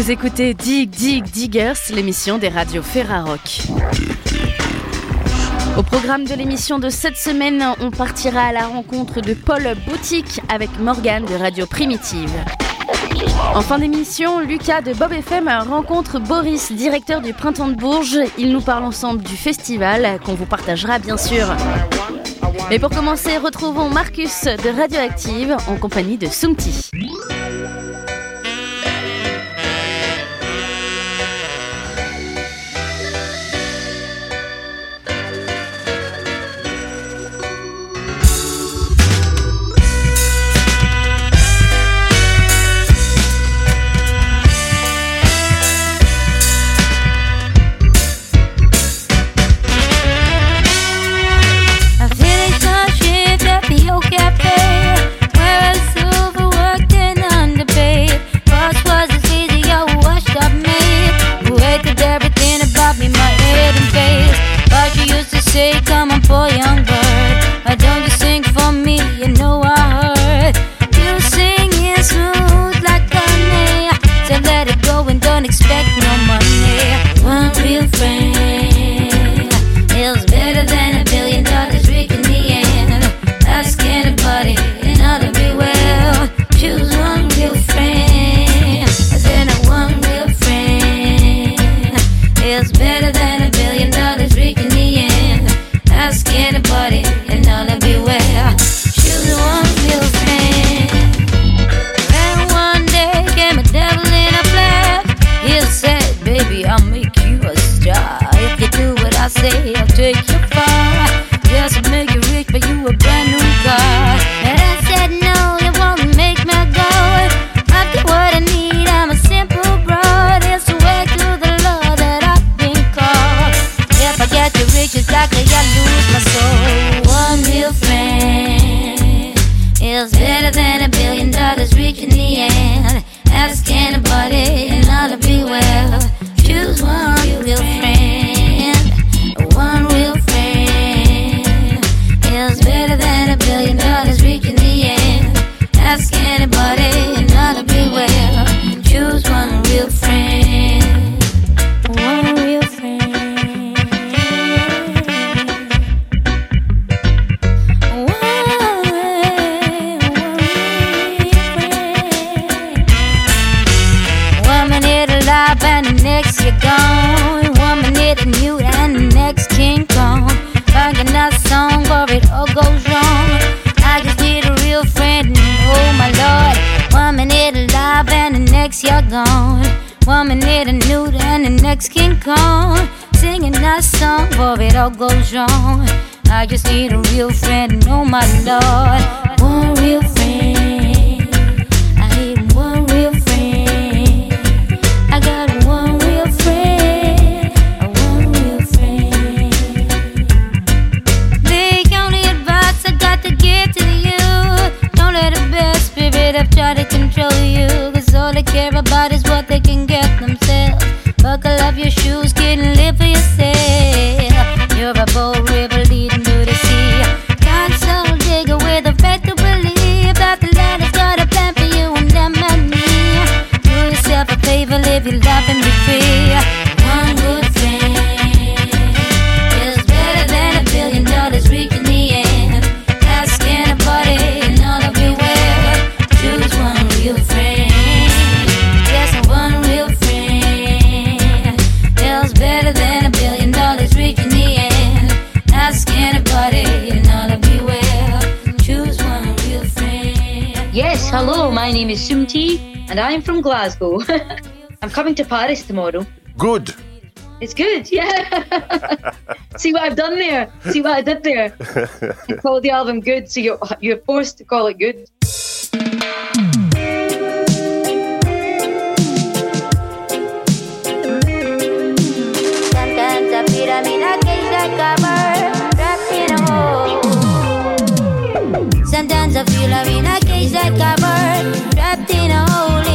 Vous écoutez Dig Dig Diggers, l'émission des radios Ferrarock. Au programme de l'émission de cette semaine, on partira à la rencontre de Paul Boutique avec Morgane de Radio Primitive. En fin d'émission, Lucas de Bob FM rencontre Boris, directeur du Printemps de Bourges. Ils nous parlent ensemble du festival qu'on vous partagera bien sûr. Mais pour commencer, retrouvons Marcus de Radioactive en compagnie de Sumti. anybody and all left try to control you. Cause all they care about is what they can get themselves. Buckle up your shoes, getting Glasgow. I'm coming to Paris tomorrow. Good. It's good, yeah. See what I've done there? See what I did there? I called the album good, so you're, you're forced to call it good. Sometimes I feel I'm in a cage that covered, trapped in a hole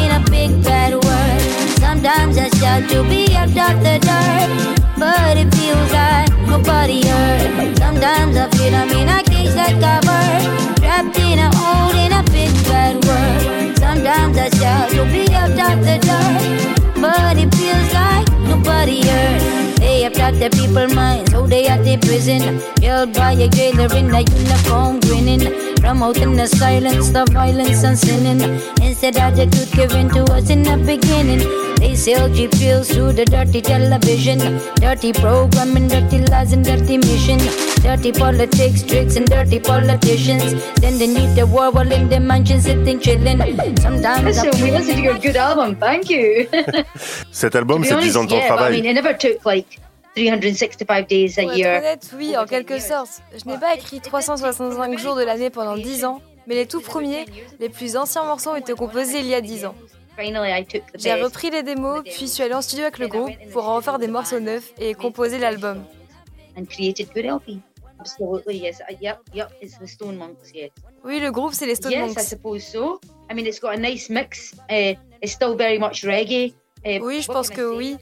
Sometimes I shout to be up out the dark, but it feels like nobody hurt. Sometimes I feel I'm in a cage that a trapped in a hole in a big bad world. Sometimes I shout to be up out the dark, but it feels like nobody hurt. They have attack the people minds, so they at the prison. Held by a jailer in a uniform grinning promoting the silence, the violence and sinning. Instead, I just could give in to us in the beginning. They sell cheap pills through the dirty television. Dirty programming, dirty lies and dirty mission. Dirty politics, tricks and dirty politicians. Then they need the war while in the mansion sitting chilling. Sometimes Listen, we listened to your good album. Thank you. Cet album, c'est 10 ans de ton yeah, but I travail. mean, it never took like 365 days a year. honnête, oui, en quelque sorte. Je n'ai pas écrit 365 jours de l'année pendant 10 ans, mais les tout premiers, les plus anciens morceaux ont été composés il y a 10 ans. Finally, I took the J'ai repris les démos, puis suis allée en studio avec le groupe pour en refaire des morceaux neufs et composer l'album. and created good LP. Absolutely, yes. Uh, yep, yep. It's the Stone Monks, yes. Oui, le groupe, c'est les Stone Monks. Oui, je pense que oui.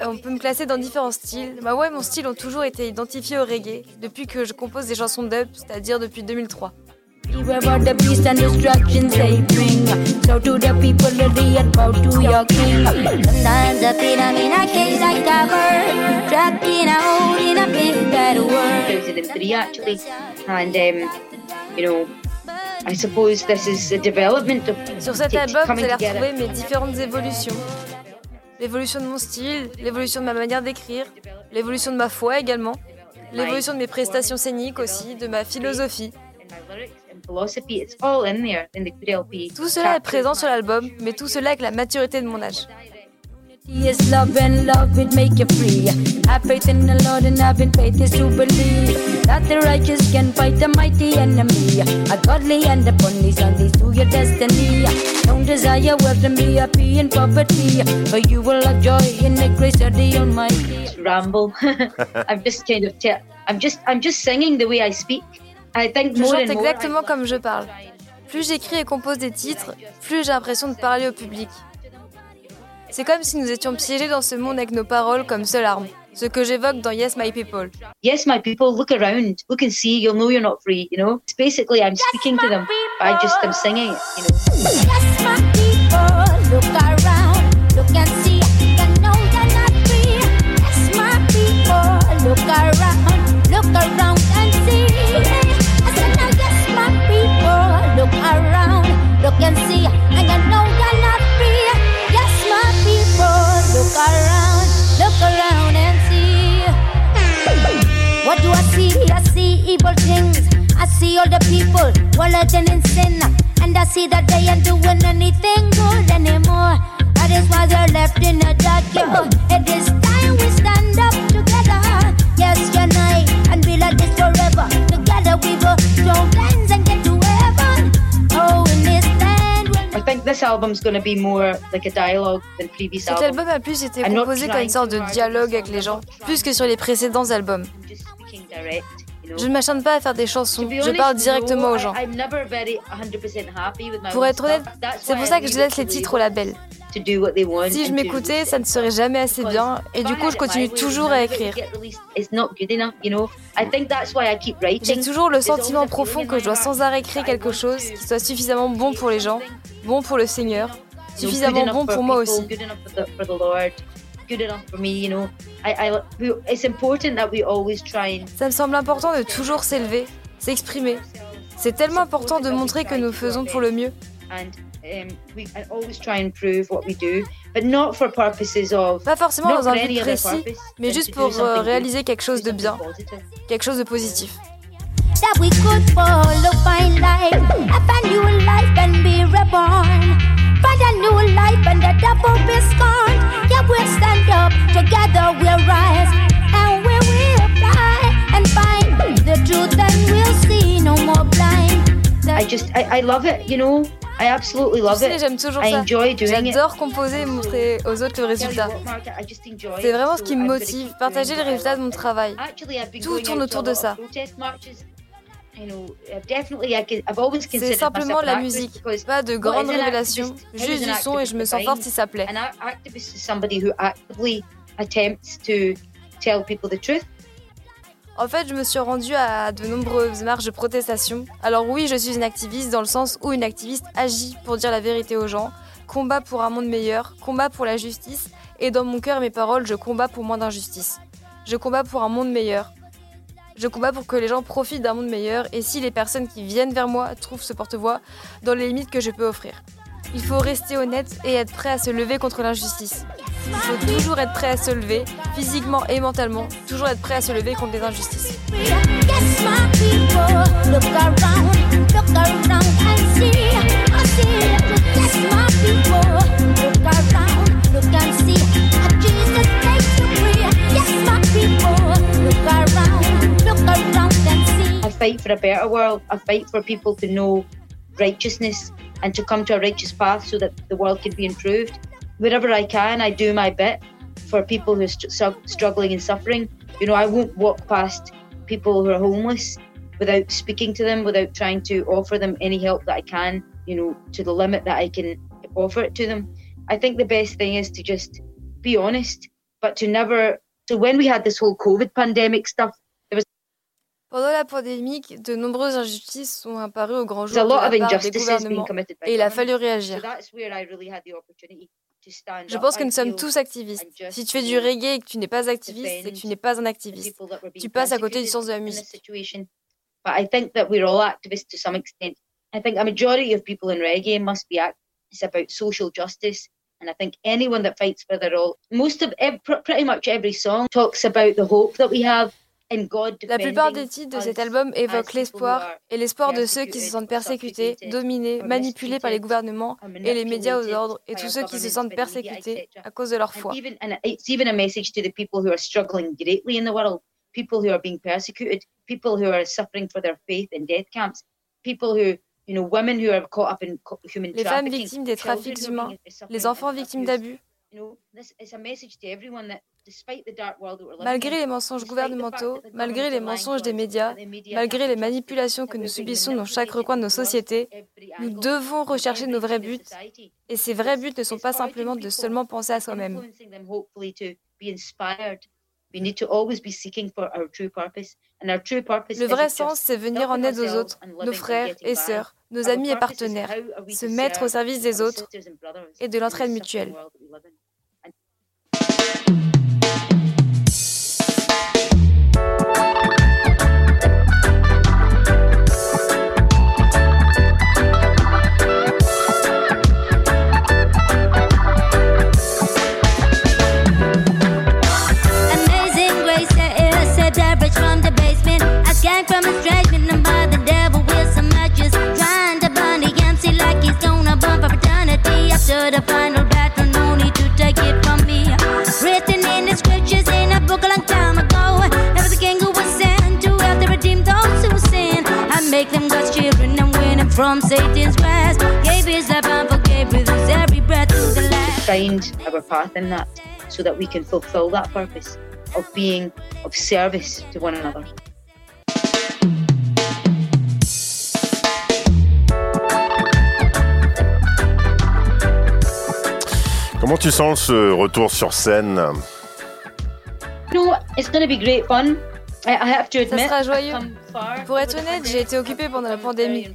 Euh, On peut me classer dans différents styles. Bah ouais, mon style ont toujours été identifiés au reggae, depuis que je compose des chansons dub, c'est-à-dire depuis 2003. Beware the beast and destructions they bring. So to the people that they had bow to your king. Sometimes I feel I'm in a cage like a bird, trapped in a hole in a big bad world. 2003 actually, and um, you know, I suppose this is a development of Sur cet album, vous allez retrouver mes différentes évolutions. L'évolution de mon style, l'évolution de ma manière d'écrire, l'évolution de ma foi également, l'évolution de mes prestations scéniques aussi, de ma philosophie. In my lyrics and philosophy. It's all in there in the good LP. Tout cela est présent sur l'album, mais tout cela avec la maturité de mon âge. Yes, love and love it make you free. Have faith in the Lord and having faith is to believe that the righteous can fight the mighty enemy. A godly and a and these to your destiny. Don't desire wealth and be happy in poverty, but you will have joy in the grace of the Almighty. ramble. I'm just kind of, te- I'm just, I'm just singing the way I speak. I think Je chante exactement comme je parle. Plus j'écris et compose des titres, plus j'ai l'impression de parler au public. C'est comme si nous étions piégés dans ce monde avec nos paroles comme seule arme. Ce que j'évoque dans Yes My People. Yes, my people, look around, look and see? You'll know you're not free. You know, it's basically I'm speaking to them. I just am singing it. You know? Yes, my people, look around, things. I see all the people wallowing in sin. And I see that they ain't doing anything good anymore. That is why they're left in the dark. Yo, it is time we stand up together. Yes, unite and be like this forever. Together we plans and get to heaven. Oh, in this land we'll I think this album's going to be more like a dialogue than previous Cet album a plus été composé comme une sorte de dialogue avec les gens, plus que sur les précédents albums. Je ne m'acharne pas à faire des chansons, je parle directement aux gens. I- I'm never very 100% happy with my Pour être honnête, c'est pour ça que je laisse les titres au label. Si je m'écoutais, ça ne serait jamais assez bien, et du coup je continue toujours à écrire. J'ai toujours le sentiment profond que je dois sans arrêt créer quelque chose qui soit suffisamment bon pour les gens, bon pour le Seigneur, suffisamment bon pour moi aussi. Good enough for the, for the Lord. Good enough for me, you know. I, I, we, it's important that we always try and Ça me semble important de toujours s'élever, s'exprimer. C'est tellement important de montrer que nous faisons pour le mieux. and um, we I always try and prove what we do, but not for purposes of Pas forcément not dans un for but any other précis, mais juste pour euh, something good, réaliser quelque chose de bien, something positive. quelque chose de positif. that we could follow fine life, have a new life and be reborn. Find a new life and the devil be scorned. Yeah, we'll stand up, together we'll rise, and we will fly and find the truth and we'll see no more blind. I just I, I love it, you know? I absolutely Tu love sais, it. j'aime toujours I ça. enjoy doing it. J'adore composer et montrer aux autres le résultat. C'est vraiment ce qui me motive, partager les résultats de mon travail. Tout tourne autour de ça. C'est simplement la musique, pas de grandes révélations, juste du son et je me sens forte si ça plaît. En fait, je me suis rendue à de nombreuses marches de protestation. Alors oui, je suis une activiste dans le sens où une activiste agit pour dire la vérité aux gens, combat pour un monde meilleur, combat pour la justice, et dans mon cœur et mes paroles, je combats pour moins d'injustice. Je combats pour un monde meilleur. Je combats pour que les gens profitent d'un monde meilleur et si les personnes qui viennent vers moi trouvent ce porte-voix dans les limites que je peux offrir. Il faut rester honnête et être prêt à se lever contre l'injustice. Il faut toujours être prêt à se lever, physiquement et mentalement, toujours être prêt à se lever contre les injustices. I fight for a better world. I fight for people to know righteousness and to come to a righteous path so that the world can be improved. Wherever I can, I do my bit for people who are str- struggling and suffering. You know, I won't walk past people who are homeless without speaking to them, without trying to offer them any help that I can, you know, to the limit that I can offer it to them. I think the best thing is to just be honest, but to never. So when we had this whole COVID pandemic stuff, Pendant la pandémie, de nombreuses injustices sont apparues au grand jour de la part des gouvernements et il a fallu réagir. Je pense que nous sommes tous activistes. Si tu fais du reggae et que tu n'es pas activiste, c'est que tu n'es pas un activiste. Tu passes à côté du sens de la musique. But I think that we're all activists to some extent. I think a majority of people in reggae must be activists. About social justice. And I think anyone that fights for their all, most of, pretty much every song talks about the hope that we have in God La plupart des titres de cet album évoquent l'espoir et l'espoir de ceux qui se sentent persécutés, dominés, manipulés par les gouvernements et les médias aux ordres et tous ceux qui se sentent persécutés à cause de leur foi. it's even a message to the people who are struggling greatly in the world, people who are being persecuted, people who are suffering for their faith in death camps, people who Les femmes victimes des trafics humains, les enfants victimes d'abus, malgré les mensonges gouvernementaux, malgré les mensonges des médias, malgré les manipulations que nous subissons dans chaque recoin de nos sociétés, nous devons rechercher nos vrais buts. Et ces vrais buts ne sont pas simplement de seulement penser à soi-même. Influencing them hopefully to be inspired. We need to always be seeking for our true purpose. And our true purpose Le vrai sens, c'est venir en aide aux autres, and nos frères et sœurs, nos amis et partenaires, se mettre au service des autres et de l'entraide mutuelle. From Satan's grasp. Gave his life and forgave with his every breath to the last. Find our path in that so that we can fulfill that purpose of being of service to one another. Comment tu sens ce retour sur scène? No, it's going to be great fun. I, I have to Ça admit, sera joyeux. Pour être honnête, j'ai été occupée pendant la pandémie.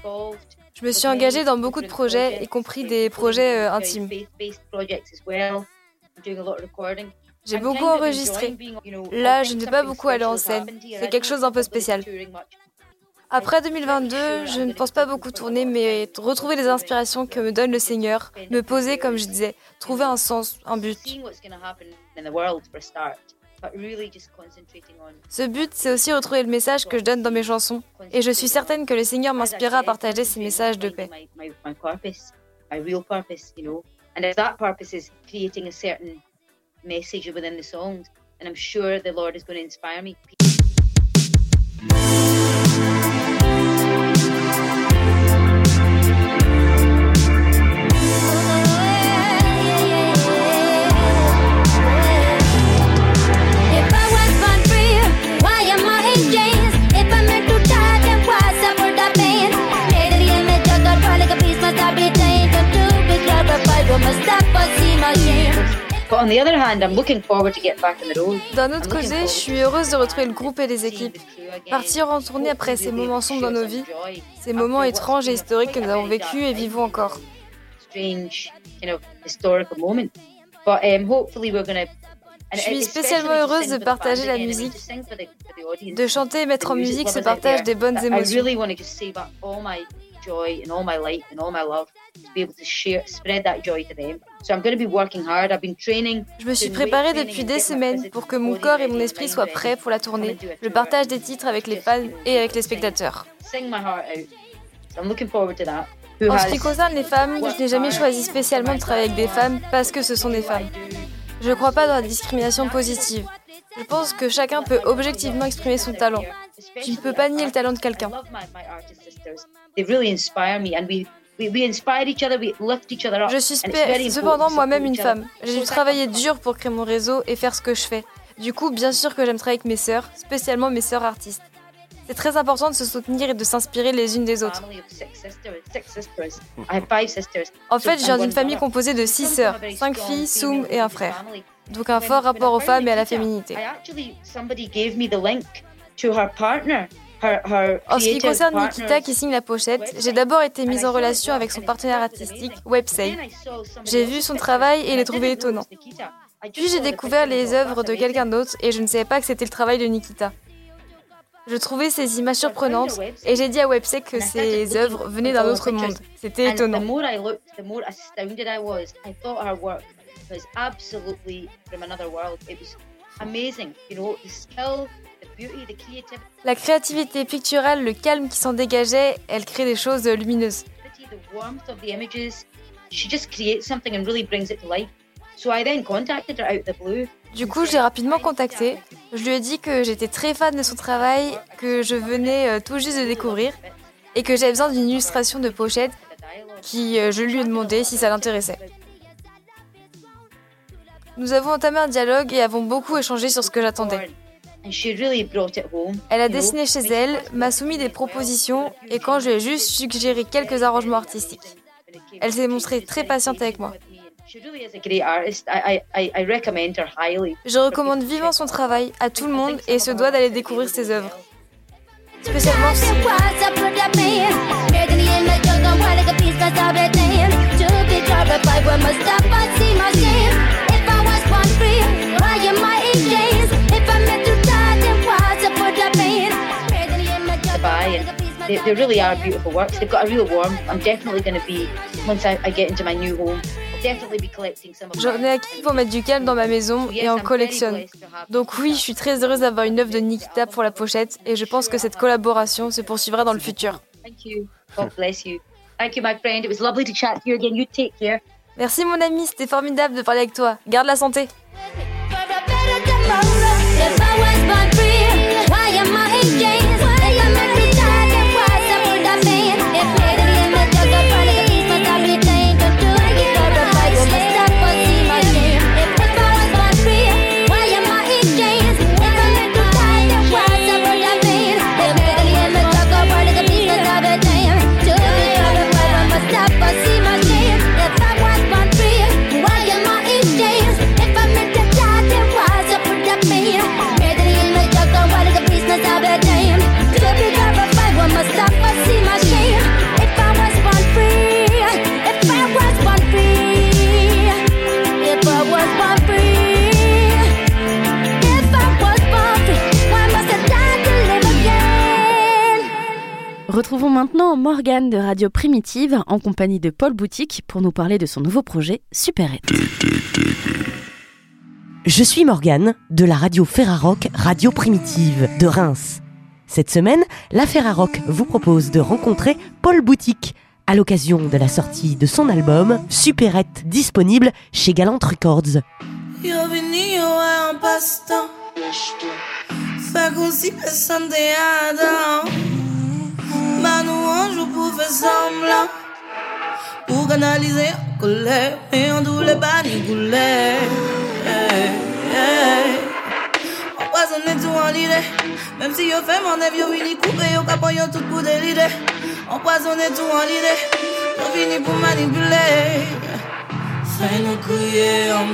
Je me suis engagée dans beaucoup de projets, y compris des projets euh, intimes. J'ai beaucoup enregistré. Là, je ne vais pas beaucoup aller en scène. C'est quelque chose d'un peu spécial. Après 2022, je ne pense pas beaucoup tourner, mais retrouver les inspirations que me donne le Seigneur, me poser, comme je disais, trouver un sens, un but. Ce but, c'est aussi retrouver le message que je donne dans mes chansons, et je suis certaine que le Seigneur m'inspirera à partager ces messages de paix. Message within the songs, I'm sure the Lord is going to inspire me. On the other hand, I'm looking forward to get back on the road. D'un autre côté, je suis heureuse de retrouver le groupe et les équipes. Partir en tournée après ces moments sombres dans nos vies, ces moments étranges et historiques que nous avons vécus et vivons encore. um, Je suis spécialement heureuse de partager la musique, de chanter et mettre en musique ce partage des bonnes émotions. Je me suis préparée depuis des semaines pour que mon corps et mon esprit soient prêts pour la tournée, le partage des titres avec les fans et avec les spectateurs. En ce qui concerne les femmes, je n'ai jamais choisi spécialement de travailler avec des femmes parce que ce sont des femmes. Je ne crois pas dans la discrimination positive. Je pense que chacun peut objectivement exprimer son talent. Tu ne peux pas nier le talent de quelqu'un. Je suis cependant moi-même une femme. J'ai dû travailler dur pour créer mon réseau et faire ce que je fais. Du coup, bien sûr que j'aime travailler avec mes sœurs, spécialement mes sœurs artistes. C'est très important de se soutenir et de s'inspirer les unes des autres. En fait, je viens d'une famille composée de six sœurs, cinq filles, Soum et un frère. Donc un fort rapport aux femmes et à la féminité. En ce qui concerne Nikita qui signe la pochette, j'ai d'abord été mise en relation avec son partenaire artistique, Websay. J'ai vu son travail et l'ai trouvé étonnant. Puis j'ai découvert les œuvres de quelqu'un d'autre et je ne savais pas que c'était le travail de Nikita. Je trouvais ces images surprenantes et j'ai dit à Websec que ces œuvres venaient d'un autre monde. C'était étonnant. La créativité picturale, le calme qui s'en dégageait, elle crée des choses lumineuses. Du coup, j'ai rapidement contacté. Je lui ai dit que j'étais très fan de son travail, que je venais euh, tout juste de découvrir et que j'avais besoin d'une illustration de pochette qui euh, je lui ai demandé si ça l'intéressait. Nous avons entamé un dialogue et avons beaucoup échangé sur ce que j'attendais. Elle a dessiné chez elle, m'a soumis des propositions et quand je lui ai juste suggéré quelques arrangements artistiques. Elle s'est montrée très patiente avec moi. Je recommande vivement son travail à tout le monde et se doit d'aller découvrir ses œuvres. Spécialement si... They, they really are beautiful works. They've got a real warmth. I'm definitely going to be, once I, I get into my new home, J'en ai acquis pour mettre du calme dans ma maison et en collectionne. Donc oui, je suis très heureuse d'avoir une œuvre de Nikita pour la pochette et je pense que cette collaboration se poursuivra dans le futur. Merci mon ami, c'était formidable de parler avec toi. Garde la santé. Retrouvons maintenant Morgane de Radio Primitive en compagnie de Paul Boutique pour nous parler de son nouveau projet Super Je suis Morgane de la radio Ferrarock Radio Primitive de Reims. Cette semaine, la Ferrarock vous propose de rencontrer Paul Boutique à l'occasion de la sortie de son album Superette disponible chez Galant Records. Mas no anjo pour faire semblant. Pour canaliser la colère Et en tous les bannis goulets Empoisonner tout en l'idée. Même si yo fait mon yo vini couper Yo capon yo tout pour déliter Empoisonner tout en l'idée. Yo vini pour manipuler. Fais-nous crier en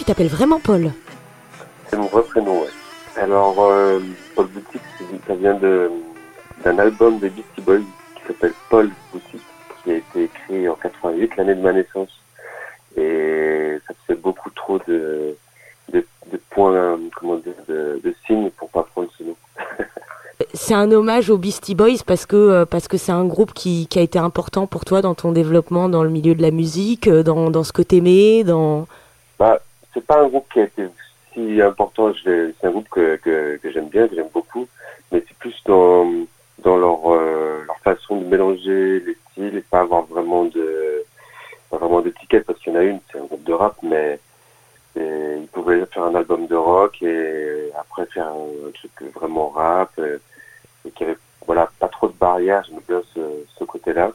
tu t'appelles vraiment Paul. C'est mon vrai prénom, ouais. Alors, euh, Paul Boutique, ça vient de- d'un album des Beastie Boys qui s'appelle Paul Boutique, qui a été écrit en 88, l'année de ma naissance. Et ça fait beaucoup trop de, de, de points, euh, comment dire, de, de signes pour pas prendre ce nom. C'est un hommage aux Beastie Boys parce que euh, parce que c'est un groupe qui, qui a été important pour toi dans ton développement dans le milieu de la musique, euh, dans, dans ce que t'aimais, dans Bah, c'est pas un groupe qui a été si important. C'est un groupe que, que, que j'aime bien, que j'aime beaucoup, mais c'est plus dans, dans leur, euh, leur façon de mélanger les styles et pas avoir vraiment de pas vraiment d'étiquette parce qu'il y en a une, c'est un groupe de rap, mais et ils pouvaient faire un album de rock et après faire un, truc vraiment rap euh, et qui avait voilà pas trop de barrières. J'aime bien ce, ce côté-là.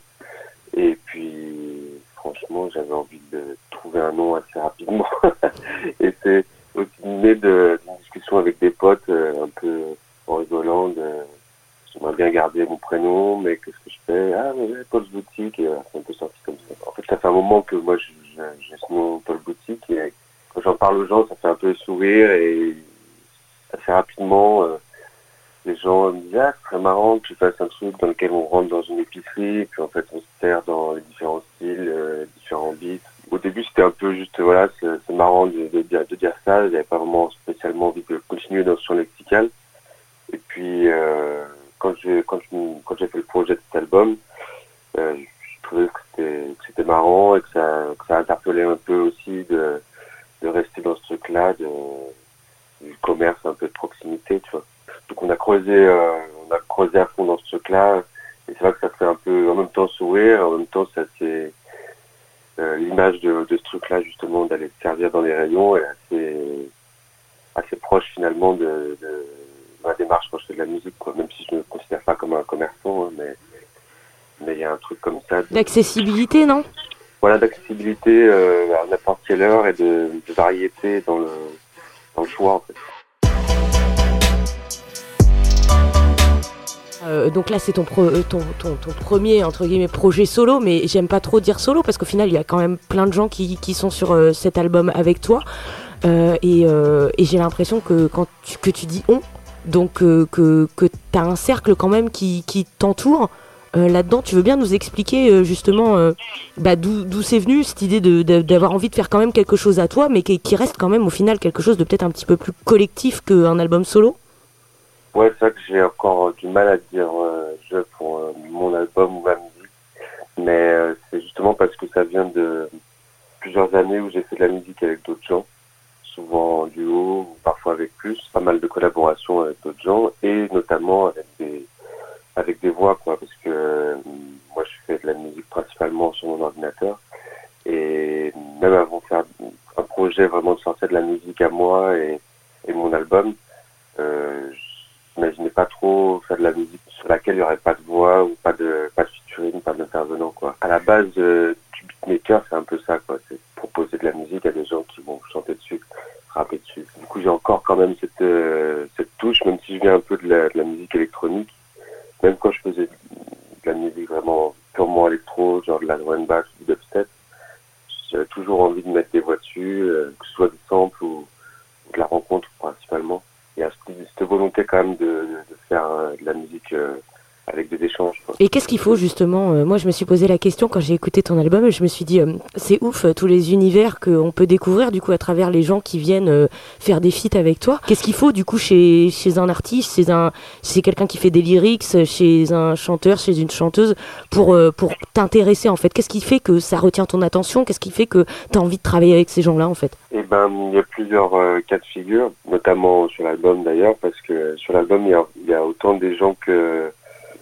Et puis franchement, j'avais envie de trouver un nom assez rapidement. et c'est aussi né d'une discussion avec des potes, euh, un peu en rigolant. De, J'aimerais bien garder mon prénom, mais qu'est-ce que je fais? Ah, mais ouais, Paul Boutique, et voilà, c'est un peu sorti comme ça. En fait, ça fait un moment que moi, j'ai ce nom Paul Boutique, et quand j'en parle aux gens, ça fait un peu sourire, et assez rapidement, euh, les gens me disent, ah, c'est très marrant que tu fasses un truc dans lequel on rentre dans une épicerie, puis en fait, on se perd dans les différents styles, euh, différents beats. Au début, c'était un peu juste, voilà, c'est marrant de, de, dire- ça. J'avais pas vraiment spécialement envie de continuer dans ce champ lexical. Et puis, euh, quand j'ai quand quand fait le projet de cet album, euh, je trouvais que c'était marrant et que ça interpellait un peu aussi de de rester dans ce truc-là, du commerce un peu de proximité, tu vois. Donc on a creusé, euh, on a creusé à fond dans ce truc-là. Et c'est vrai que ça fait un peu, en même temps sourire, en même temps ça c'est euh, l'image de, de ce truc-là justement d'aller se servir dans les rayons est assez assez proche finalement de, de ma démarche quand je fais de la musique, quoi. Même si je ne me considère pas comme un commerçant, hein, mais mais il y a un truc comme ça. de- d'accessibilité, non? Voilà, d'accessibilité euh, à n'importe quelle heure et de, de variété dans le, dans le choix, en fait. Euh, donc là, c'est euh, ton, premier entre guillemets projet solo, mais j'aime pas trop dire solo parce qu'au final, il y a quand même plein de gens qui, qui sont sur euh, cet album avec toi. Et et j'ai l'impression que quand tu, que tu dis on, donc que, que tu as un cercle quand même qui, qui t'entoure. Là-dedans, tu veux bien nous expliquer justement bah, d'où c'est venu cette idée d'avoir envie de faire quand même quelque chose à toi, mais qui, qui reste quand même au final quelque chose de peut-être un petit peu plus collectif qu'un album solo? Ouais, c'est vrai que j'ai encore du mal à dire euh, je pour euh, mon album ou ma musique, mais euh, c'est justement parce que ça vient de plusieurs années où j'ai fait de la musique avec d'autres gens, souvent en duo parfois avec plus, pas mal de collaborations avec d'autres gens et notamment avec des avec des voix quoi, parce que euh, moi je fais de la musique principalement sur mon ordinateur. Et même avant de faire un projet vraiment de sortir de la musique à moi et, et mon album, euh, j'imaginais pas trop faire de la musique sur laquelle il y aurait pas de voix ou pas de pas de featuring, pas d'intervenant quoi. À la base euh, du beatmaker, c'est un peu ça quoi, c'est proposer de la musique à des gens qui vont chanter dessus, rapper dessus. Du coup, j'ai encore quand même cette euh, cette touche, même si je viens un peu de la, de la musique électronique, même quand je faisais de la musique vraiment purement électro, genre de la and bass ou du dubstep, j'avais toujours envie de mettre des voix dessus, euh, que ce soit des samples ou, ou de la rencontre principalement. Il y a cette, volonté quand même de, de faire euh, de la musique euh, avec des échanges. Quoi. Et qu'est-ce qu'il faut justement euh, Moi, je me suis posé la question quand j'ai écouté ton album. Je me suis dit, euh, c'est ouf euh, tous les univers qu'on peut découvrir du coup à travers les gens qui viennent euh, faire des feats avec toi. Qu'est-ce qu'il faut du coup chez, chez un artiste, chez un, chez quelqu'un qui fait des lyrics, chez un chanteur, chez une chanteuse, pour pour t'intéresser en fait? Qu'est-ce qui fait que ça retient ton attention? Qu'est-ce qui fait que tu as envie de travailler avec ces gens-là en fait? Et ben, il y a plusieurs cas de figure, notamment sur l'album d'ailleurs, parce que sur l'album, il y a, y a autant des gens que,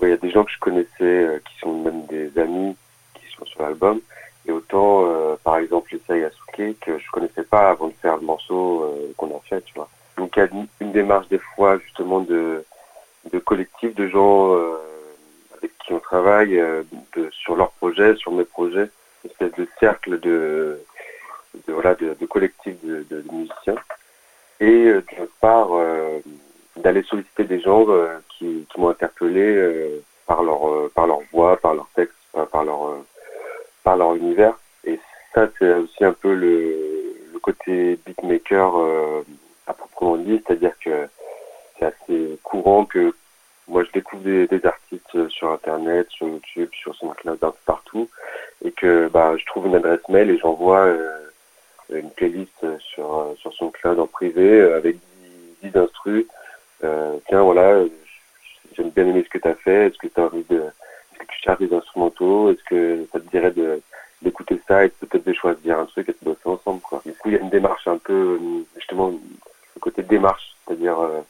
il y a des gens que je connaissais, euh, qui sont même des amis, qui sont sur l'album, et autant, euh, par exemple, Issa Yasuke, que je connaissais pas avant de faire le morceau euh, qu'on a fait, tu vois. Donc il y a une, démarche des fois justement de, de collectif, de gens euh, avec qui on travaille euh, de, sur leurs projets, sur mes projets, une espèce de cercle de, de voilà de, collectif de, de, musiciens. Et euh, d'autre part d'aller solliciter des gens qui, m'ont interpellé euh, par leur euh, par leur voix, par leur texte, par, leur euh, par leur univers. Et ça c'est aussi un peu le, côté beatmaker à proprement dit, c'est-à-dire que c'est assez courant que moi je découvre des, artistes sur internet, sur YouTube, sur SoundCloud, un peu partout. Et que bah je trouve une adresse mail et j'envoie une playlist sur sur SoundCloud en privé avec 10, 10 instrus. Tiens voilà, j'aime bien aimé ce que tu as fait, est-ce que tu as envie de est-ce que tu cherches des instrumentaux, est-ce que ça te dirait d'écouter ça et peut-être de choisir un truc et de bosser ensemble quoi. Du coup il y a une démarche un peu justement le côté démarche, c'est-à-dire euh,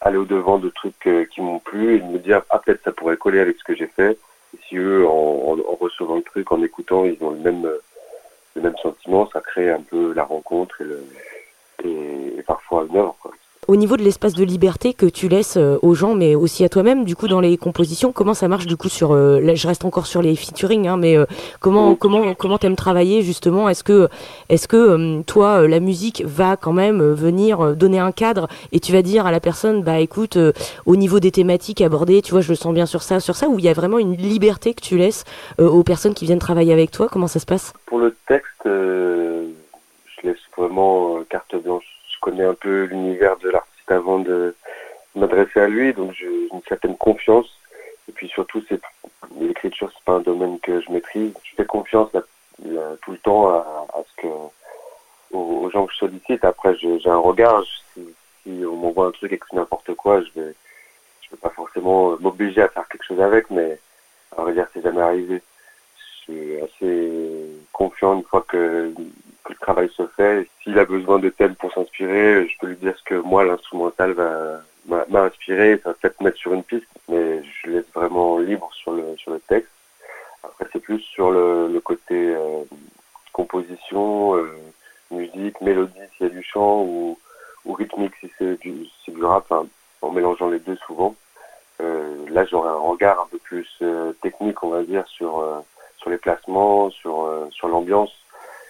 aller au devant de trucs euh, qui m'ont plu et de me dire ah peut-être ça pourrait coller avec ce que j'ai fait. Et si eux en, recevant le truc, en écoutant, ils ont le même euh, le même sentiment, ça crée un peu la rencontre et parfois une œuvre. Au niveau de l'espace de liberté que tu laisses euh, aux gens, mais aussi à toi-même, du coup dans les compositions, comment ça marche du coup sur euh, là, je reste encore sur les featuring, hein, mais euh, comment comment comment t'aimes travailler justement? Est-ce que est-ce que euh, toi la musique va quand même venir euh, donner un cadre et tu vas dire à la personne bah écoute euh, au niveau des thématiques abordées, tu vois je le sens bien sur ça sur ça ou il y a vraiment une liberté que tu laisses euh, aux personnes qui viennent travailler avec toi? Comment ça se passe? Pour le texte, euh, je laisse vraiment carte blanche. Connais un peu l'univers de l'artiste avant de m'adresser à lui, donc j'ai une certaine confiance. Et puis surtout, c'est l'écriture, c'est pas un domaine que je maîtrise. Je fais confiance là, tout le temps à, ce que aux, gens que je sollicite. Après, j'ai un regard. Je- Si, on m'envoie un truc et que c'est n'importe quoi, je vais pas forcément m'obliger à faire quelque chose avec, mais à vrai dire, c'est jamais arrivé je suis assez confiant une fois que, le travail se fait. S'il a besoin de thèmes pour s'inspirer, je peux lui dire ce que moi, l'instrumental va m'a inspiré, ça va peut-être mettre sur une piste, mais je laisse vraiment libre sur le sur le texte. Après, c'est plus sur le, côté euh, composition, euh, musique, mélodie s'il y a du chant ou, rythmique si c'est du, si du rap, enfin, en mélangeant les deux souvent. Euh, là, j'aurais un regard un peu plus technique, on va dire, sur sur les placements, sur sur l'ambiance.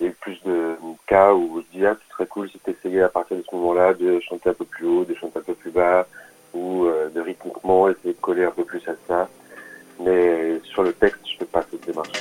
Il y a eu plus de cas où je dis ah ce serait cool si tu essayais à partir de ce moment-là de chanter un peu plus haut, de chanter un peu plus bas, ou euh, de rythmiquement essayer de coller un peu plus à ça. Mais sur le texte, je fais pas cette démarche.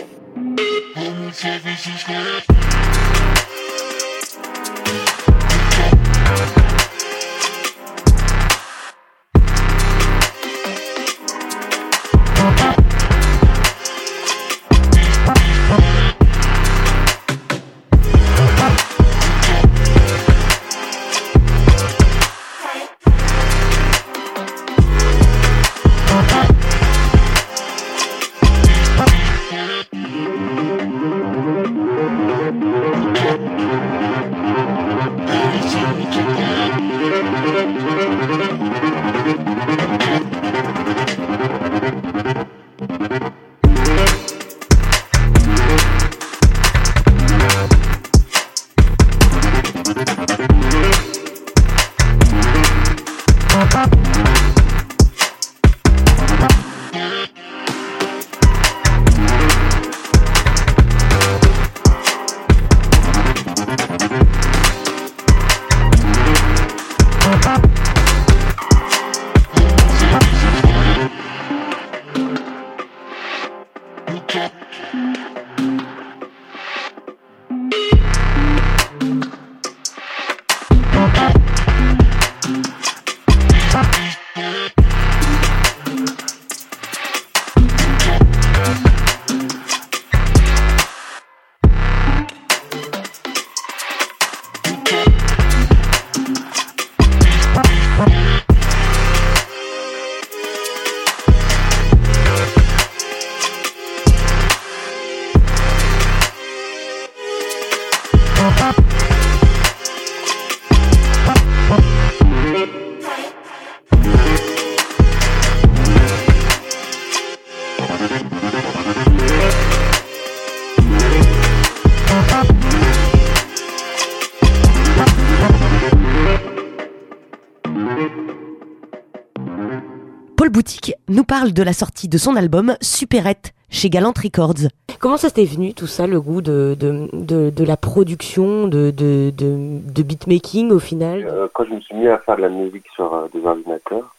Parle de la sortie de son album Superette chez Galant Records. Comment ça t'est venu tout ça, le goût de, de, de, de la production, de, de, de, de beatmaking au final? Euh, quand je me suis mis à faire de la musique sur euh, des ordinateurs,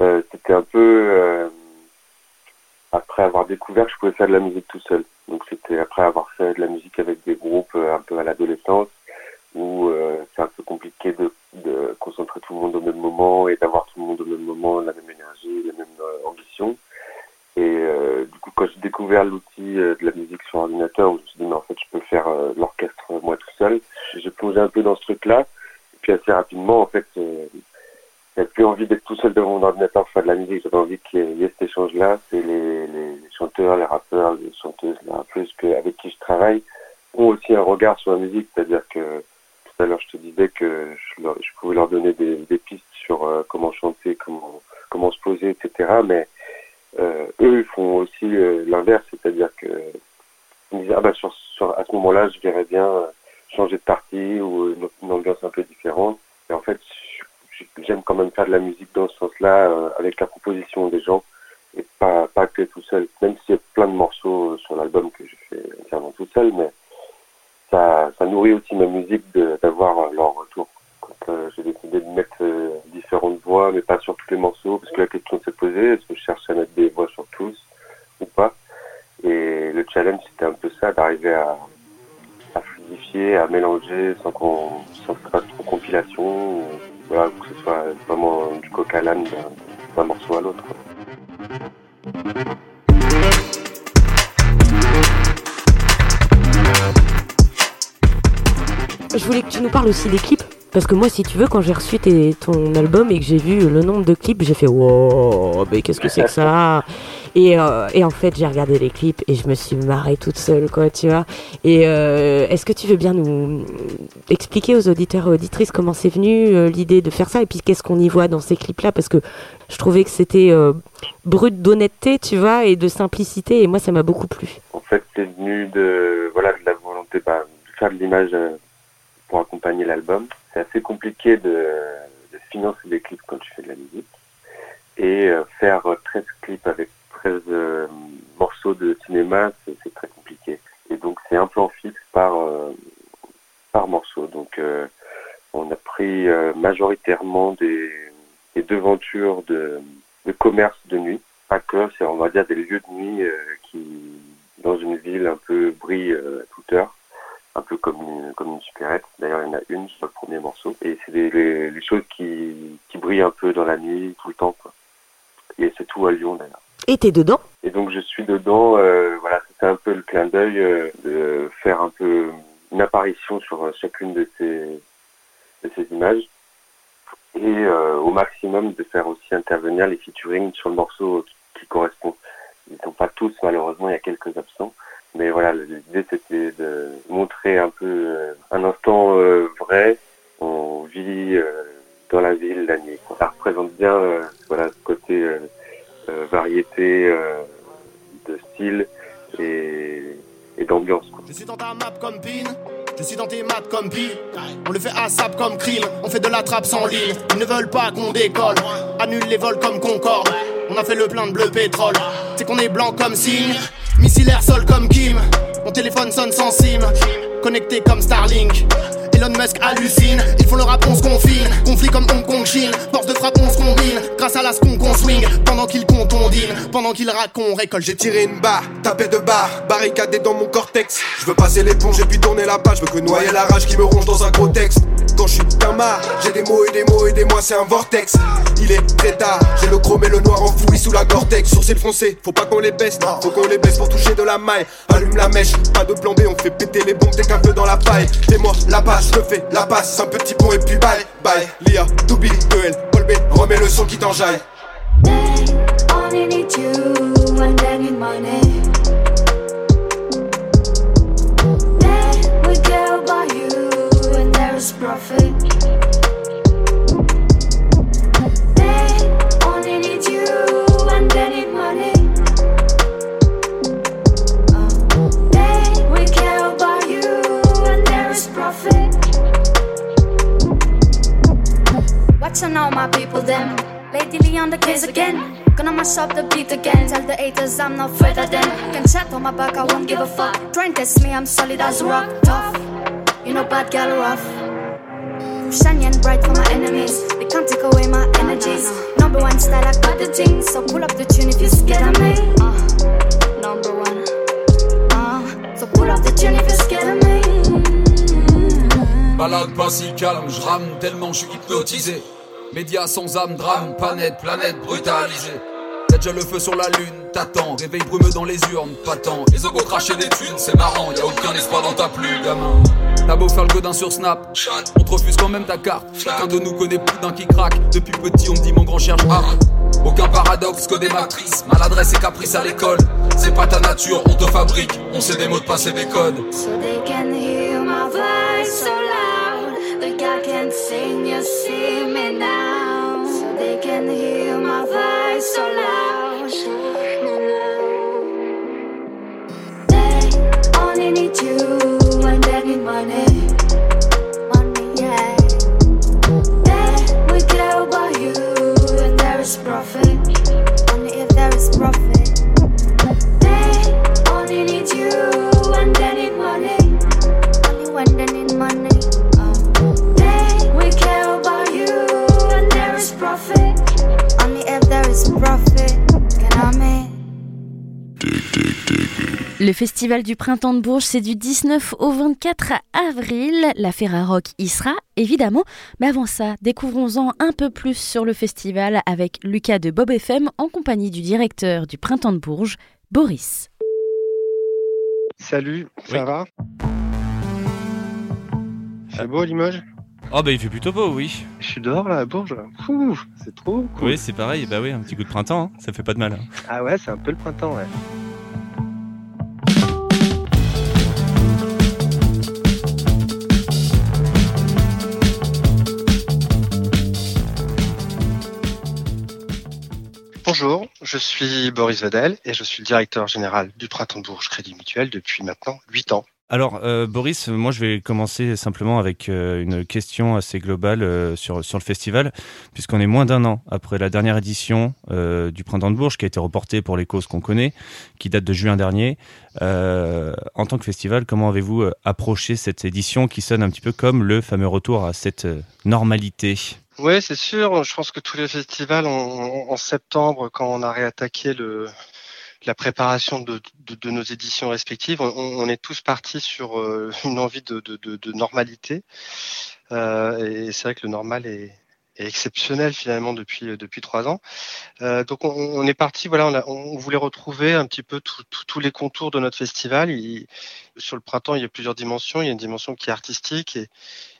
euh, c'était un peu euh, après avoir découvert que je pouvais faire de la musique tout seul. Donc c'était après avoir fait de la musique avec des groupes euh, un peu à l'adolescence où euh, c'est un peu compliqué de, de concentrer tout le monde au même moment et d'avoir tout le monde au même moment, la même énergie, la même euh, ambition. Et euh, du coup, quand j'ai découvert l'outil de la musique sur ordinateur, où je me suis dit, mais en fait, je peux faire l'orchestre moi tout seul, j'ai plongé un peu dans ce truc-là. Et puis assez rapidement, en fait, j'avais plus envie d'être tout seul devant mon ordinateur pour faire de la musique. J'avais envie qu'il y ait cet échange-là. C'est les, les chanteurs, les rappeurs, les chanteuses, les rappeuses avec qui je travaille ont aussi un regard sur la musique. C'est-à-dire que tout je te disais que je, leur- pouvais leur donner des, pistes sur euh, comment chanter, comment, comment se poser, etc. Mais euh, eux, ils font aussi euh, l'inverse. C'est-à-dire que ils me disent, ah bah, sur, à ce moment-là, je verrais bien changer de partie ou une, ambiance un peu différente. Et en fait, j'aime quand même faire de la musique dans ce sens-là, avec la proposition des gens, et pas, pas que tout seul. Même s'il y a plein de morceaux sur l'album que je fais entièrement tout seul, mais ça, ça nourrit aussi ma musique d'avoir leur retour. Quand euh, j'ai décidé de mettre euh, différentes voix, mais pas sur tous les morceaux, parce que la question s'est posée, est-ce que je cherche à mettre des voix sur tous ou pas? Et le challenge, c'était un peu ça, d'arriver à, à fluidifier, à mélanger sans qu'on sans fasse trop compilation, ou, voilà, que ce soit vraiment du coq à l'âne d'un morceau à l'autre. Je voulais que tu nous parles aussi des clips. Parce que moi, si tu veux, quand j'ai reçu ton album et que j'ai vu le nombre de clips, j'ai fait wow, mais qu'est-ce que c'est que ça? Et, euh, en fait, j'ai regardé les clips et je me suis marrée toute seule, quoi, tu vois. Et euh, est-ce que tu veux bien nous expliquer aux auditeurs et auditrices comment c'est venu euh, l'idée de faire ça et puis qu'est-ce qu'on y voit dans ces clips-là? Parce que je trouvais que c'était brut d'honnêteté, tu vois, et de simplicité et moi, ça m'a beaucoup plu. En fait, c'est venu de, voilà, de la volonté bah, de faire l'image pour accompagner l'album. C'est assez compliqué de, financer des clips quand tu fais de la musique. Et euh, faire euh, 13 clips avec 13 euh, morceaux de cinéma, c'est très compliqué. Et donc, c'est un plan fixe par, euh, par morceau. Donc, on a pris majoritairement des, des devantures de, de commerce de nuit. Pas que, c'est on va dire des lieux de nuit qui, dans une ville un peu brille à toute heure, un peu comme une, comme une supérette. D'ailleurs, il y en a une sur le premier morceau. Et c'est des, les, les choses qui, qui brillent un peu dans la nuit, tout le temps. Quoi. Et c'est tout à Lyon d'ailleurs. Et t'es dedans? Et donc je suis dedans, euh, voilà, c'était un peu le clin d'œil euh, de faire un peu une apparition sur euh, chacune de ces, de ces images. Et euh, au maximum de faire aussi intervenir les featuring sur le morceau qui, qui correspond. Ils ne sont pas tous, malheureusement, il y a quelques absents. Mais voilà, l'idée c'était de montrer un peu euh, un instant euh, vrai. On vit euh, dans la ville la nuit. Ça représente bien voilà, ce côté variété de style et, et d'ambiance. Je suis dans ta map comme Pin, je suis dans tes maths comme Pi. On le fait à sap comme Krill, on fait de la trappe sans ligne. Ils ne veulent pas qu'on décolle, annule les vols comme Concorde. On a fait le plein de bleu pétrole, c'est qu'on est blanc comme signe. Missilaire sol comme Kim, mon téléphone sonne sans sim. Connecté comme Starlink. Elon Musk hallucine, ils font le rap, on se confine. Conflit comme Hong Kong, Chine, force de frappe, on se combine. Grâce à la skunk, on swing, pendant qu'ils comptent, on dîne. Pendant qu'ils racontent, on récolte. J'ai tiré une barre, tapé de barre, barricadé dans mon cortex. Je veux passer l'éponge et puis tourner la page. Je veux que noyer la rage qui me ronge dans un gros texte. Quand je suis marre, j'ai des mots et des mots et des mois, c'est un vortex. Il est très tard, j'ai le chrome et le noir enfoui sous la cortex. Sourcils foncés, faut pas qu'on les baisse, faut qu'on les baisse pour toucher de la maille. Allume la mèche, pas de plan B, on fait péter les bombes dès qu'un peu dans la paille. Fais-moi la passe, je fais la passe, un petit pont et puis bye, bye. Lia, Doubi, Noël, Paul B, remets le son qui t'enjaille. Only need you they. To know my people then. Lately on the case again. Gonna mash up the beat again. Tell the haters I'm not further than. Can chat on my back, I won't give a fuck. Try and test me, I'm solid as rock. Tough. You know, bad girl rough. Shiny and bright for my enemies. They can't take away my energies. Number one style, I got the things. So pull up the tune if you're scared of me. Uh, number one. Uh, so pull up the tune if you're scared of me. Balade pas si calme, je rame tellement je suis hypnotisé. Média sans âme, drame, planète, planète brutalisée. Y'a déjà le feu sur la lune, t'attends, réveil brumeux dans les urnes, pas tant. Les ogos cracher des thunes, c'est marrant, y a aucun espoir dans ta pluie, gamin. T'as beau faire le godin sur Snap, on te refuse quand même ta carte. Chacun de nous connaît plus d'un qui craque. Depuis petit, on me dit mon grand cherche ah. Aucun paradoxe que des matrices, maladresse et caprice à l'école. C'est pas ta nature, on te fabrique, on sait des mots de passe et des codes. So they can hear my voice so loud. I can sing, you can hear my voice so loud. They only need you and they need. Money, Le festival du printemps de Bourges, c'est du 19 au 24 avril. La Ferrarock y sera, évidemment. Mais avant ça, découvrons-en un peu plus sur le festival avec Lucas de Bob FM en compagnie du directeur du printemps de Bourges, Boris. Salut, ça va? C'est beau Limoges? Oh bah il fait plutôt beau, oui. Je suis dehors là à Bourges. C'est trop cool. Oui, c'est pareil, bah oui, un petit coup de printemps, hein, ça fait pas de mal. hein. Ah ouais, c'est un peu le printemps, ouais. Bonjour, je suis Boris Vadel et je suis le directeur général du Printemps de Bourges Crédit Mutuel depuis maintenant 8 ans. Alors, euh, Boris, moi je vais commencer simplement avec euh, une question assez globale euh, sur, sur le festival, puisqu'on est moins d'un an après la dernière édition du Printemps de Bourges, qui a été reportée pour les causes qu'on connaît, qui date de juin dernier. En tant que festival, comment avez-vous approché cette édition qui sonne un petit peu comme le fameux retour à cette normalité? Oui, c'est sûr. Je pense que tous les festivals, en, septembre, quand on a réattaqué le, la préparation de, de, de nos éditions respectives, on, on est tous partis sur euh, une envie de, de, normalité. Euh, et c'est vrai que le normal est, exceptionnel finalement depuis depuis trois ans. Euh, donc on, on est parti, voilà, on, a- on voulait retrouver un petit peu tous les contours de notre festival. Il- sur le printemps, il y a plusieurs dimensions. Il y a une dimension qui est artistique et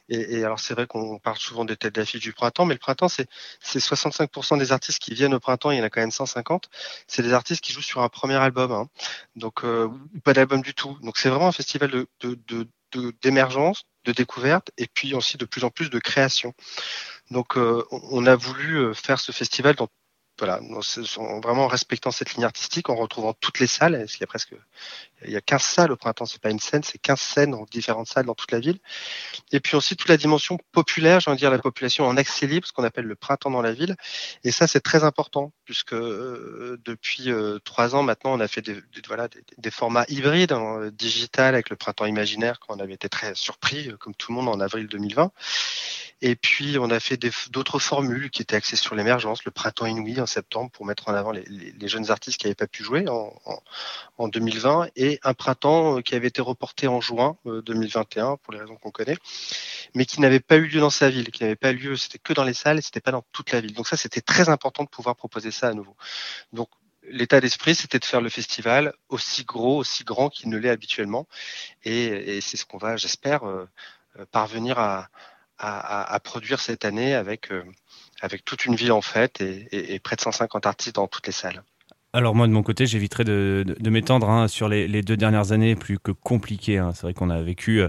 et, et alors c'est vrai qu'on parle souvent des têtes d'affiche du printemps, mais le printemps c'est c'est 65% des artistes qui viennent au printemps. Il y en a quand même 150. C'est des artistes qui jouent sur un premier album, hein. donc euh, pas d'album du tout. Donc c'est vraiment un festival de de- de- de- d'émergence, de, découverte, et puis aussi de plus en plus de création. Donc euh, on on a voulu euh, faire ce festival dans voilà, en vraiment respectant cette ligne artistique, en retrouvant toutes les salles, parce qu'il y a presque, il y a 15 salles au printemps, c'est pas une scène, c'est 15 scènes dans différentes salles dans toute la ville. Et puis aussi toute la dimension populaire, j'ai envie de dire la population en accès libre, ce qu'on appelle le printemps dans la ville. Et ça, c'est très important, puisque euh, depuis euh, trois ans maintenant, on a fait des, voilà, des, formats hybrides, en digital, avec le printemps imaginaire, quand on avait été très surpris, euh, comme tout le monde, en avril 2020. Et puis, on a fait d'autres formules qui étaient axées sur l'émergence, le printemps inouï en septembre pour mettre en avant les, jeunes artistes qui n'avaient pas pu jouer en, en, en 2020 et un printemps euh, qui avait été reporté en juin euh, 2021 pour les raisons qu'on connaît, mais qui n'avait pas eu lieu dans sa ville, qui n'avait pas lieu, c'était que dans les salles et c'était pas dans toute la ville. Donc ça, c'était très important de pouvoir proposer ça à nouveau. Donc l'état d'esprit, c'était de faire le festival aussi gros, aussi grand qu'il ne l'est habituellement. Et, c'est ce qu'on va, j'espère, euh, euh, parvenir à, à, produire cette année avec, euh, avec toute une ville en fête et, près de 150 artistes dans toutes les salles. Alors moi de mon côté, j'éviterai de, de, m'étendre hein, sur les, deux dernières années plus que compliquées. hein. C'est vrai qu'on a vécu euh,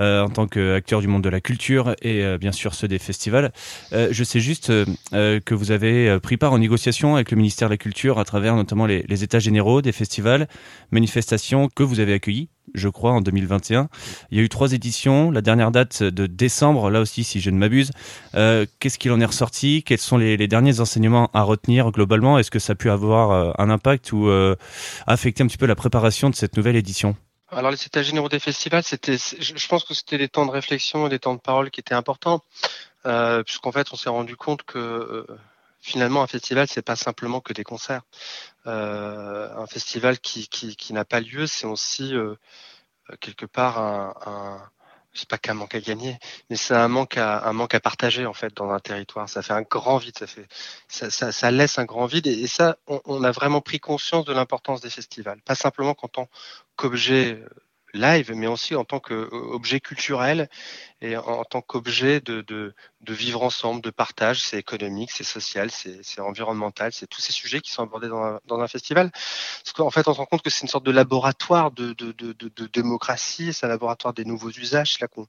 euh, en tant qu'acteur du monde de la culture et bien sûr ceux des festivals. Je sais juste que vous avez pris part aux négociations avec le ministère de la Culture à travers notamment les, les états généraux des festivals, manifestations que vous avez accueillies je crois, en 2021. Il y a eu trois éditions. La dernière date de décembre, là aussi, si je ne m'abuse. Euh, Qu'est-ce qu'il en est ressorti? Quels sont les, derniers enseignements à retenir globalement? Est-ce que ça a pu avoir euh, un impact ou euh, affecter un petit peu la préparation de cette nouvelle édition? Alors les états généraux des festivals, c'était, je pense que c'était des temps de réflexion et des temps de parole qui étaient importants, puisqu'en fait on s'est rendu compte que finalement un festival c'est pas simplement que des concerts. Euh, un festival qui, qui, qui n'a pas lieu, c'est aussi euh, quelque part un, un c'est pas qu'un manque à gagner, mais c'est un manque à un manque à partager en fait dans un territoire. Ça fait un grand vide, ça fait ça, ça, ça laisse un grand vide et, ça, on, on, a vraiment pris conscience de l'importance des festivals, pas simplement qu'en tant qu'objet live, mais aussi en tant qu'objet culturel et en, tant qu'objet de, de, de, vivre ensemble, de partage. C'est économique, c'est social, c'est environnemental, c'est tous ces sujets qui sont abordés dans un, dans un festival. Parce qu'en fait, on se rend compte que c'est une sorte de laboratoire de, de démocratie, c'est un laboratoire des nouveaux usages, là qu'on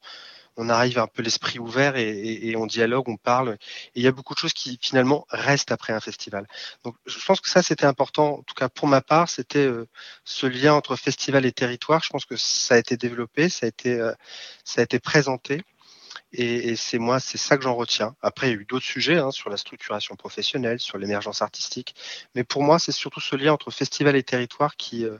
on arrive un peu l'esprit ouvert et, et, et, on dialogue, on parle. Et il y a beaucoup de choses qui finalement restent après un festival. Donc je pense que ça c'était important, en tout cas pour ma part, c'était euh, ce lien entre festival et territoire. Je pense que ça a été développé, ça a été, euh, ça a été présenté. Et, et c'est moi, c'est ça que j'en retiens. Après, il y a eu d'autres sujets hein, sur la structuration professionnelle, sur l'émergence artistique. Mais pour moi, c'est surtout ce lien entre festival et territoire qui, euh,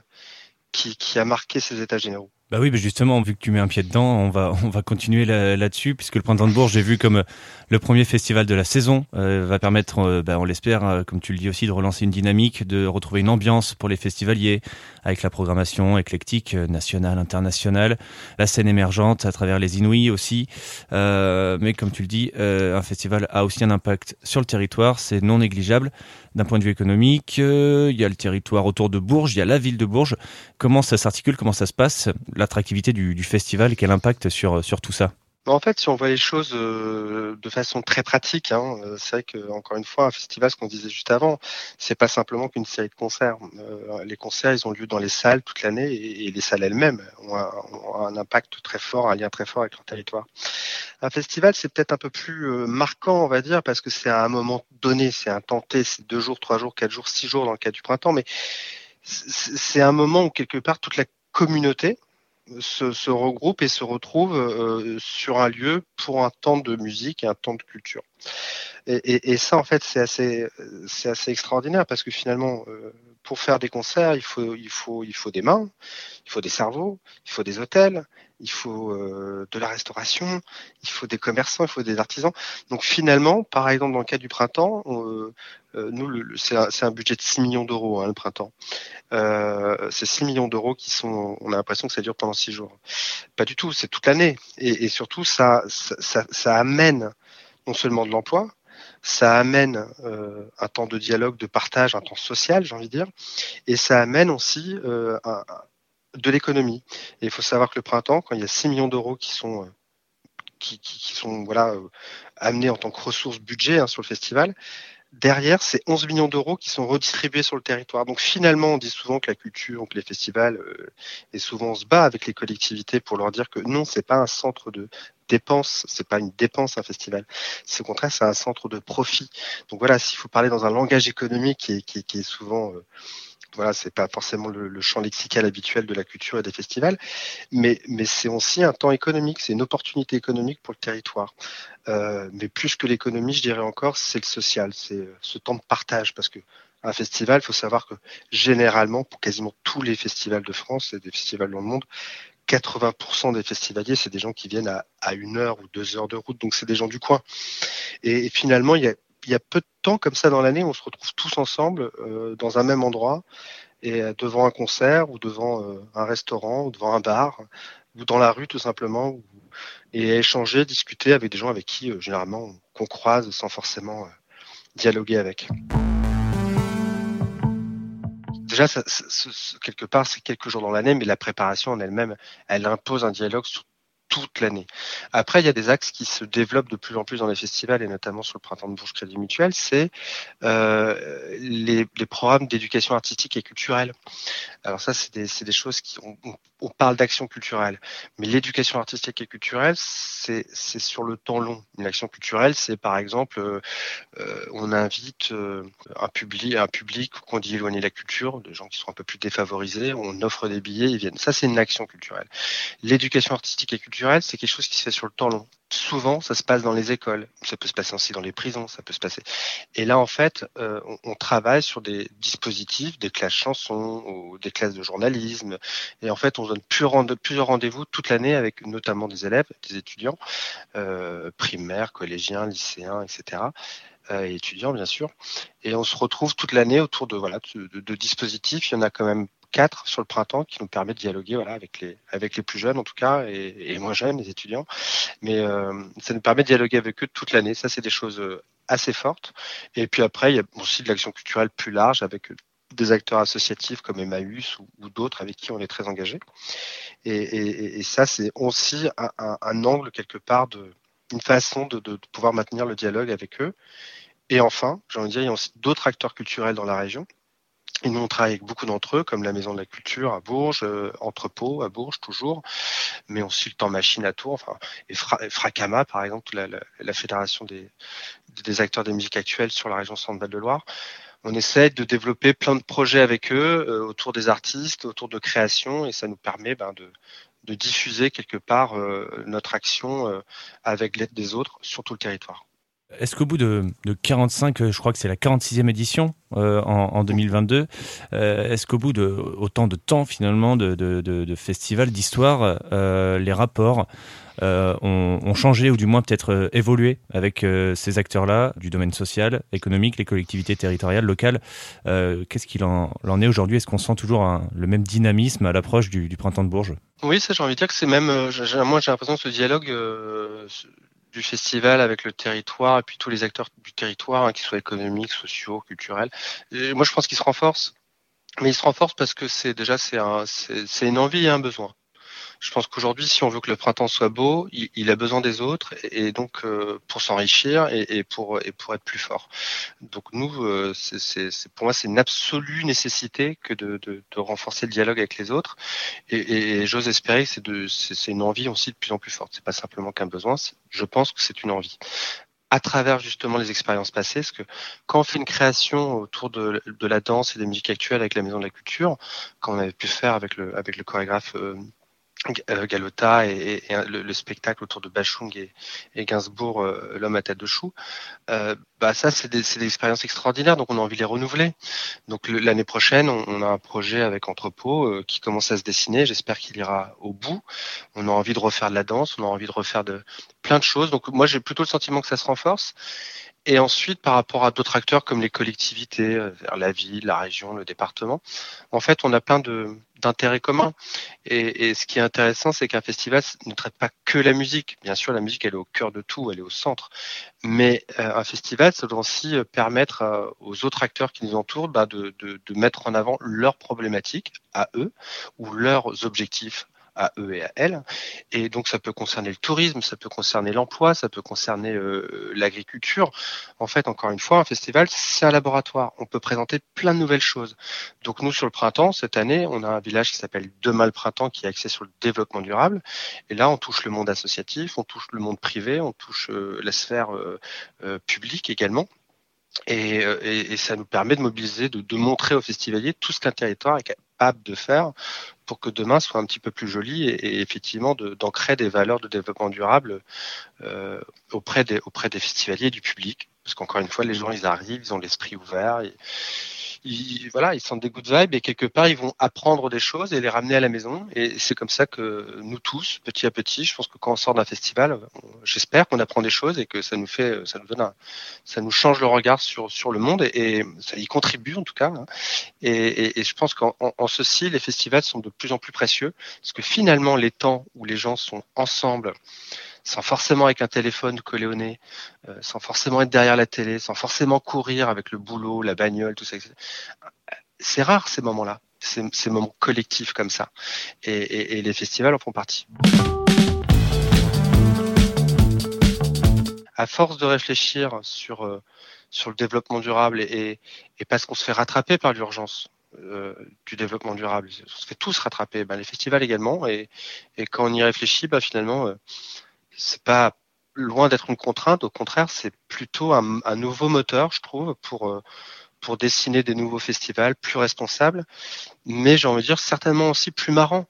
qui, qui a marqué ces états généraux. Bah oui, mais justement, vu que tu mets un pied dedans, on va on va continuer là-dessus, là puisque le Printemps de Bourges, j'ai vu comme le premier festival de la saison, euh, va permettre, euh, bah, on l'espère, euh, comme tu le dis aussi, de relancer une dynamique, de retrouver une ambiance pour les festivaliers, avec la programmation éclectique nationale, internationale, la scène émergente à travers les Inouïs aussi. mais comme tu le dis, un festival a aussi un impact sur le territoire, c'est non négligeable d'un point de vue économique. il y a le territoire autour de Bourges, il y a la ville de Bourges. Comment ça s'articule, comment ça se passe? L'attractivité du, du, festival quel impact sur, sur tout ça en fait, si on voit les choses euh, de façon très pratique, hein, c'est vrai que encore une fois, un festival, ce qu'on disait juste avant, c'est pas simplement qu'une série de concerts. Euh, les concerts, ils ont lieu dans les salles toute l'année et, les salles elles-mêmes ont un, impact très fort, un lien très fort avec leur territoire. Un festival, c'est peut-être un peu plus euh, marquant, on va dire, parce que c'est à un moment donné, c'est un tenté, c'est deux jours, trois jours, quatre jours, six jours dans le cas du printemps, mais c'est un moment où quelque part toute la communauté, se, se, regroupe et se retrouve euh, sur un lieu pour un temps de musique et un temps de culture. Et, et, et ça, en fait, c'est assez, assez extraordinaire parce que finalement, euh, pour faire des concerts, il faut, il faut, il faut des mains, il faut des cerveaux, il faut des hôtels, il faut euh, de la restauration, il faut des commerçants, il faut des artisans. Donc finalement, par exemple, dans le cas du printemps, on, euh, nous, c'est un, un, budget de 6 millions d'euros, hein, le printemps. Euh, c'est 6 millions d'euros qui sont, on a l'impression que ça dure pendant 6 jours. Pas du tout, c'est toute l'année. Et, et, surtout, ça, ça, ça, amène non seulement de l'emploi, ça amène euh, un temps de dialogue, de partage, un temps social, j'ai envie de dire, et ça amène aussi euh, un, de l'économie. Et il faut savoir que le printemps, quand il y a 6 millions d'euros qui sont qui, qui, qui, sont voilà amenés en tant que ressources budget hein, sur le festival, derrière, c'est 11 millions d'euros qui sont redistribués sur le territoire. Donc finalement, on dit souvent que la culture, que les festivals, euh, et souvent on se bat avec les collectivités pour leur dire que non, c'est pas un centre de dépense, c'est pas une dépense un festival. C'est au contraire, c'est un centre de profit. Donc voilà, s'il faut parler dans un langage économique qui est, souvent euh, voilà, c'est pas forcément le, champ lexical habituel de la culture et des festivals, mais, c'est aussi un temps économique, c'est une opportunité économique pour le territoire. Euh, mais plus que l'économie, je dirais encore, c'est le social, c'est ce temps de partage, parce que un festival, il faut savoir que généralement, pour quasiment tous les festivals de France et des festivals dans le monde, 80% des festivaliers, c'est des gens qui viennent à, à, une heure ou deux heures de route, donc c'est des gens du coin. Et finalement, il y a il y a peu de temps comme ça dans l'année, on se retrouve tous ensemble euh, dans un même endroit et euh, devant un concert ou devant euh, un restaurant ou devant un bar ou dans la rue tout simplement ou, et échanger, discuter avec des gens avec qui généralement qu'on croise sans forcément dialoguer avec. Déjà, quelque part, c'est quelques jours dans l'année, mais la préparation en elle-même, elle impose un dialogue sur toute l'année. Après, il y a des axes qui se développent de plus en plus dans les festivals et notamment sur le printemps de Bourges Crédit Mutuel, c'est euh, les, programmes d'éducation artistique et culturelle. Alors ça, c'est des, choses qui on, parle d'action culturelle, mais l'éducation artistique et culturelle, c'est sur le temps long. Une action culturelle, c'est par exemple, euh, euh on invite un public, un public qu'on dit éloigné de la culture, des gens qui sont un peu plus défavorisés, on offre des billets, ils viennent. Ça, c'est une action culturelle. L'éducation artistique et culturelle c'est quelque chose qui se fait sur le temps long. Souvent, ça se passe dans les écoles, ça peut se passer aussi dans les prisons, ça peut se passer. Et là, en fait, euh, on, travaille sur des dispositifs, des classes chansons ou des classes de journalisme. Et en fait, on donne plusieurs rendez-vous toute l'année avec notamment des élèves, des étudiants, euh, primaires, collégiens, lycéens, etc. Euh, et étudiants bien sûr. Et on se retrouve toute l'année autour de voilà de, de, dispositifs. Il y en a quand même quatre sur le printemps qui nous permet de dialoguer voilà, avec, les, avec les plus jeunes en tout cas et, et moins jeunes, les étudiants. Mais euh, ça nous permet de dialoguer avec eux toute l'année. Ça, c'est des choses euh, assez fortes. Et puis après, il y a aussi de l'action culturelle plus large avec euh, des acteurs associatifs comme Emmaüs ou, d'autres avec qui on est très engagé. Et, ça, c'est aussi un, angle quelque part de une façon de, de, de pouvoir maintenir le dialogue avec eux. Et enfin, j'ai envie de dire, il y a aussi d'autres acteurs culturels dans la région et nous, on travaille avec beaucoup d'entre eux, comme la Maison de la Culture à Bourges, euh, Entrepôt à Bourges toujours, mais aussi le Temps Machine à Tours, enfin, et Fracama, par exemple, la, fédération des, des, acteurs des musiques actuelles sur la région Centre-Val de Loire. On essaie de développer plein de projets avec eux euh, autour des artistes, autour de création, et ça nous permet ben, de, de diffuser quelque part euh, notre action euh, avec l'aide des autres sur tout le territoire. Est-ce qu'au bout de, de, 45, euh, je crois que c'est la 46e édition euh, en, en, 2022, euh, est-ce qu'au bout de autant de temps finalement de, festivals, d'histoire, les rapports ont, changé ou du moins peut-être évolué avec ces acteurs-là du domaine social, économique, les collectivités territoriales, locales Qu'est-ce qu'il en, est aujourd'hui? Est-ce qu'on sent toujours le même dynamisme à l'approche du, du, printemps de Bourges? Oui, ça j'ai envie de dire que c'est même, moi j'ai l'impression que ce dialogue du festival avec le territoire et puis tous les acteurs du territoire, hein, qu'ils soient économiques, sociaux, culturels. Moi, je pense qu'ils se renforcent. Mais ils se renforcent parce que c'est déjà c'est c'est une envie et un besoin. Je pense qu'aujourd'hui, si on veut que le printemps soit beau, il, a besoin des autres et, donc euh, pour s'enrichir et, et, pour et pour être plus fort. Donc nous, euh, c'est pour moi, c'est une absolue nécessité que de, de, de, renforcer le dialogue avec les autres. Et, et j'ose espérer que c'est une envie aussi de plus en plus forte. C'est pas simplement qu'un besoin. Je pense que c'est une envie à travers justement les expériences passées, parce que quand on fait une création autour de, de, la danse et des musiques actuelles avec la Maison de la Culture, quand on avait pu faire avec le, avec le chorégraphe euh, Galota et, et, et le, le, spectacle autour de Bachung et, et Gainsbourg, euh, l'homme à tête de chou, euh, bah ça c'est des, des, expériences extraordinaires, donc on a envie de les renouveler. Donc l'année prochaine, on, on, a un projet avec Entrepôt euh, qui commence à se dessiner. J'espère qu'il ira au bout. On a envie de refaire de la danse, on a envie de refaire de plein de choses. Donc moi j'ai plutôt le sentiment que ça se renforce. Et ensuite, par rapport à d'autres acteurs comme les collectivités, euh, la ville, la région, le département, en fait, on a plein d'intérêts communs. Et, et, ce qui est intéressant, c'est qu'un festival ne traite pas que la musique. Bien sûr, la musique, elle est au cœur de tout, elle est au centre. Mais euh, un festival, ça doit aussi euh, permettre euh, aux autres acteurs qui nous entourent bah, de, de, de mettre en avant leurs problématiques à eux ou leurs objectifs à eux et à elles. Et donc ça peut concerner le tourisme, ça peut concerner l'emploi, ça peut concerner euh, l'agriculture. En fait, encore une fois, un festival, c'est un laboratoire. On peut présenter plein de nouvelles choses. Donc nous, sur le printemps, cette année, on a un village qui s'appelle Demain le printemps, qui est axé sur le développement durable. Et là, on touche le monde associatif, on touche le monde privé, on touche euh, la sphère euh, euh publique également. Et, et, et, ça nous permet de mobiliser, de, de montrer aux festivaliers tout ce qu'un territoire est capable de faire pour que demain soit un petit peu plus joli et, et effectivement d'ancrer de, des valeurs de développement durable euh, auprès, des, auprès des festivaliers et du public. Parce qu'encore une fois, les gens, ils arrivent, ils ont l'esprit ouvert. Et, ils, voilà, ils sentent des good vibes et quelque part, ils vont apprendre des choses et les ramener à la maison. Et c'est comme ça que nous tous, petit à petit, je pense que quand on sort d'un festival, j'espère qu'on apprend des choses et que ça nous fait, ça nous donne un, ça nous change le regard sur, sur le monde et, ça y contribue en tout cas. Hein. Et, et, je pense qu'en en ceci, les festivals sont de plus en plus précieux parce que finalement, les temps où les gens sont ensemble, sans forcément avec un téléphone collé au nez, euh, sans forcément être derrière la télé, sans forcément courir avec le boulot, la bagnole, tout ça. C'est rare ces moments-là, ces, ces, moments collectifs comme ça. Et, et, et les festivals en font partie. à force de réfléchir sur, euh, sur le développement durable et, et, parce qu'on se fait rattraper par l'urgence euh, du développement durable, on se fait tous rattraper, ben, les festivals également, et, et quand on y réfléchit, ben, finalement, euh, c'est pas loin d'être une contrainte, au contraire, c'est plutôt un, un, nouveau moteur, je trouve, pour, euh, pour dessiner des nouveaux festivals plus responsables, mais j'ai envie de dire certainement aussi plus marrants.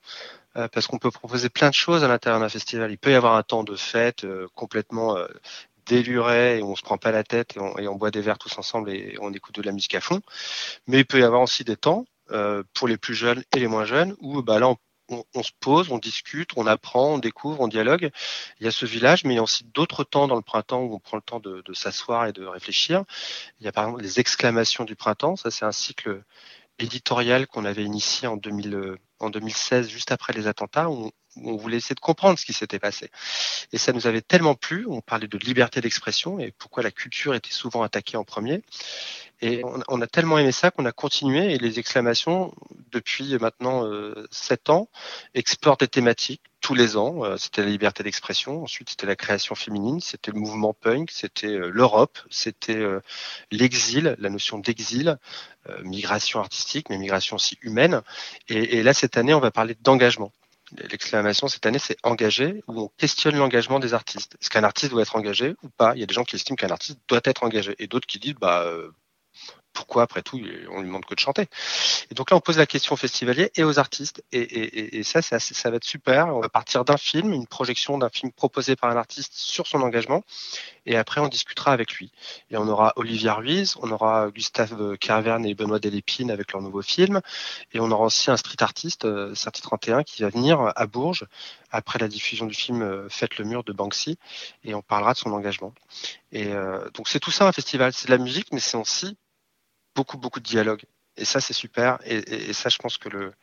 Euh, parce qu'on peut proposer plein de choses à l'intérieur d'un festival. Il peut y avoir un temps de fête euh, complètement euh, déluré et on se prend pas la tête et on, et on, boit des verres tous ensemble et on écoute de la musique à fond. Mais il peut y avoir aussi des temps pour les plus jeunes et les moins jeunes où bah là on on, on, se pose, on discute, on apprend, on découvre, on dialogue. Il y a ce village, mais il y a aussi d'autres temps dans le printemps où on prend le temps de, de s'asseoir et de réfléchir. Il y a par exemple les exclamations du printemps. Ça, c'est un cycle éditorial qu'on avait initié en, 2000, en 2016, juste après les attentats, où on voulait essayer de comprendre ce qui s'était passé. Et ça nous avait tellement plu, on parlait de liberté d'expression et pourquoi la culture était souvent attaquée en premier. Et on, on a tellement aimé ça qu'on a continué et les exclamations, depuis maintenant euh, sept ans, exportent des thématiques tous les ans. Euh, c'était la liberté d'expression, ensuite c'était la création féminine, c'était le mouvement punk, c'était euh, l'Europe, c'était l'exil, la notion d'exil, migration artistique, mais migration aussi humaine. Et, et là, cette année, on va parler d'engagement. L'exclamation cette année, c'est engagé, où on questionne l'engagement des artistes. Est-ce qu'un artiste doit être engagé ou pas? Il y a des gens qui estiment qu'un artiste doit être engagé, et d'autres qui disent, bah, pourquoi après tout on lui demande que de chanter Et donc là on pose la question aux festivaliers et aux artistes et, et, et ça c'est ça va être super. On va partir d'un film, une projection d'un film proposé par un artiste sur son engagement et après on discutera avec lui. Et on aura Olivier Ruiz, on aura Gustave Carverne et Benoît Delépine avec leur nouveau film et on aura aussi un street artiste, euh, Certi 31 qui va venir à Bourges après la diffusion du film euh, Faites le mur de Banksy et on parlera de son engagement. Et euh, donc c'est tout ça un festival, c'est de la musique mais c'est aussi beaucoup, beaucoup de dialogue. Et ça, c'est super. Et, ça, je pense que le,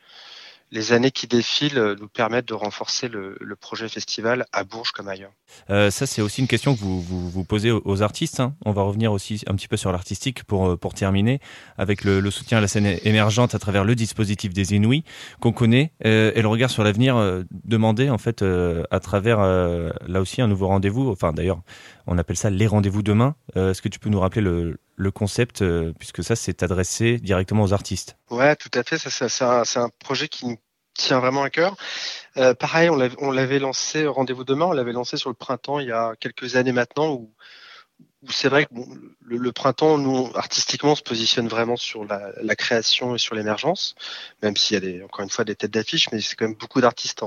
les années qui défilent nous permettent de renforcer le, projet festival à Bourges comme ailleurs. Euh, ça, c'est aussi une question que vous vous, posez aux, artistes. Hein. On va revenir aussi un petit peu sur l'artistique pour, pour terminer, avec le, soutien à la scène émergente à travers le dispositif des Inouïs qu'on connaît euh, et le regard sur l'avenir euh, demandé en fait euh, à travers euh, là aussi un nouveau rendez-vous. Enfin, d'ailleurs, on appelle ça les rendez-vous demain. Euh, est-ce que tu peux nous rappeler le, concept, euh, puisque ça, c'est adressé directement aux artistes? Ouais, tout à fait. C'est un, projet qui nous tient vraiment à cœur. Euh, pareil, on l'avait lancé, Rendez-vous demain, on l'avait lancé sur le printemps il y a quelques années maintenant, où, c'est vrai que le, printemps, nous, artistiquement, on se positionne vraiment sur la, création et sur l'émergence, même s'il y a encore une fois des têtes d'affiche, mais c'est quand même beaucoup d'artistes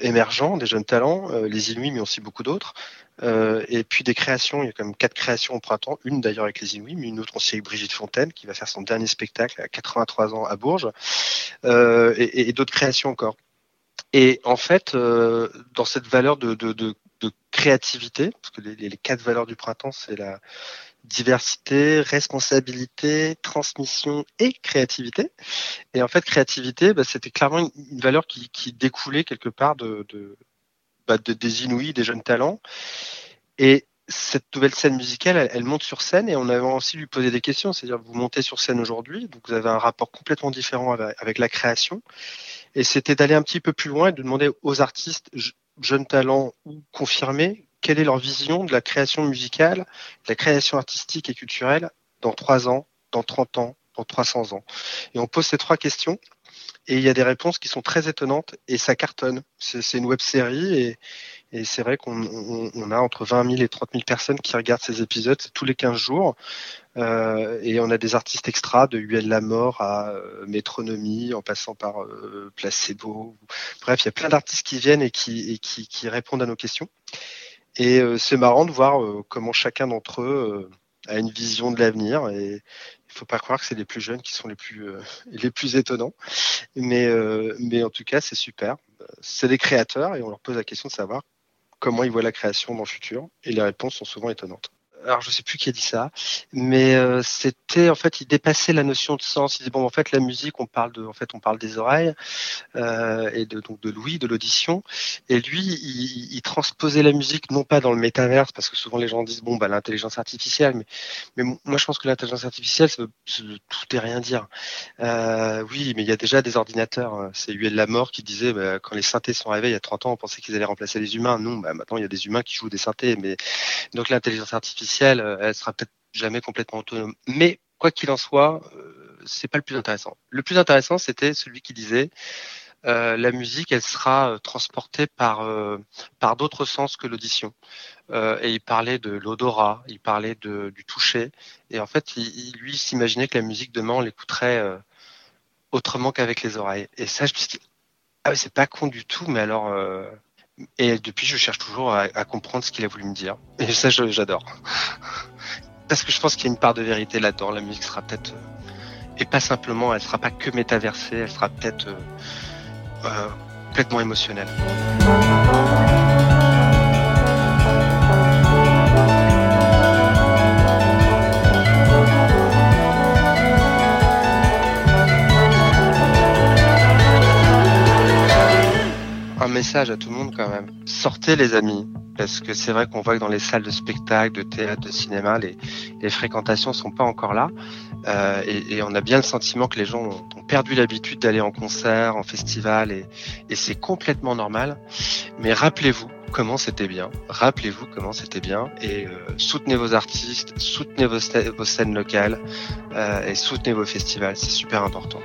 émergents, des jeunes talents, euh, les Inuits, mais aussi beaucoup d'autres. Euh, et puis des créations, il y a quand même quatre créations au printemps, une d'ailleurs avec les Inuits, mais une autre aussi avec Brigitte Fontaine, qui va faire son dernier spectacle à 83 ans à Bourges, euh, et, d'autres créations encore. Et en fait, dans cette valeur de, créativité, parce que les quatre valeurs du printemps, c'est la diversité, responsabilité, transmission et créativité. Et en fait, créativité, bah, c'était clairement une, valeur qui, qui découlait quelque part de, de, bah, de, des Inouïs, des jeunes talents. Et cette nouvelle scène musicale, elle, elle, monte sur scène et on avait aussi lui poser des questions. C'est-à-dire, vous montez sur scène aujourd'hui, donc vous avez un rapport complètement différent avec, avec la création. Et c'était d'aller un petit peu plus loin et de demander aux artistes, jeunes talents ou confirmés, quelle est leur vision de la création musicale, de la création artistique et culturelle dans trois ans, dans 30 ans, dans 300 ans? Et on pose ces trois questions et il y a des réponses qui sont très étonnantes et ça cartonne. C'est une web série et, et c'est vrai qu'on on, on, a entre 20 000 et 30 000 personnes qui regardent ces épisodes tous les 15 jours. Euh, et on a des artistes extras de UL La Mort à euh, Métronomie, en passant par euh, Placebo. Bref, il y a plein d'artistes qui viennent et qui, et qui, qui répondent à nos questions. Et euh, c'est marrant de voir euh, comment chacun d'entre eux euh, a une vision de l'avenir. Et il faut pas croire que c'est les plus jeunes qui sont les plus les plus étonnants. Mais mais en tout cas, c'est super. C'est des créateurs et on leur pose la question de savoir comment ils voient la création dans le futur. Et les réponses sont souvent étonnantes. Alors je sais plus qui a dit ça, mais euh, c'était en fait il dépassait la notion de sens. Il dit bon en fait la musique on parle de en fait on parle des oreilles euh, et de donc de l'ouïe, de l'audition, et lui il, il, transposait la musique non pas dans le métaverse parce que souvent les gens disent bon bah l'intelligence artificielle, mais mais moi je pense que l'intelligence artificielle ça veut, tout et rien dire. Euh, oui mais il y a déjà des ordinateurs. Hein. C'est Huel Lamort qui disait bah, quand les synthés sont arrivés il y a 30 ans on pensait qu'ils allaient remplacer les humains. Non bah, maintenant il y a des humains qui jouent des synthés, mais donc l'intelligence artificielle euh, elle sera peut-être jamais complètement autonome. Mais quoi qu'il en soit, euh, c'est pas le plus intéressant. Le plus intéressant, c'était celui qui disait euh, la musique, elle sera transportée par par d'autres sens que l'audition. et il parlait de l'odorat, il parlait du toucher. Et en fait, il, lui s'imaginait que la musique demain, on l'écouterait autrement qu'avec les oreilles. Et ça, je me suis dit, ah c'est pas con du tout, mais alors et depuis, je cherche toujours à, comprendre ce qu'il a voulu me dire. Et ça, j'adore. Parce que je pense qu'il y a une part de vérité là-dedans. La musique sera peut-être... Euh, et pas simplement, elle sera pas que métaversée, elle sera peut-être euh, euh, complètement émotionnelle. À tout le monde quand même. Sortez les amis, parce que c'est vrai qu'on voit que dans les salles de spectacle, de théâtre, de cinéma, les, les fréquentations sont pas encore là. Euh, et, on a bien le sentiment que les gens ont, perdu l'habitude d'aller en concert, en festival, et, c'est complètement normal. Mais rappelez-vous comment c'était bien. Rappelez-vous comment c'était bien et euh, soutenez vos artistes, soutenez vos, vos scènes locales euh, et soutenez vos festivals. C'est super important.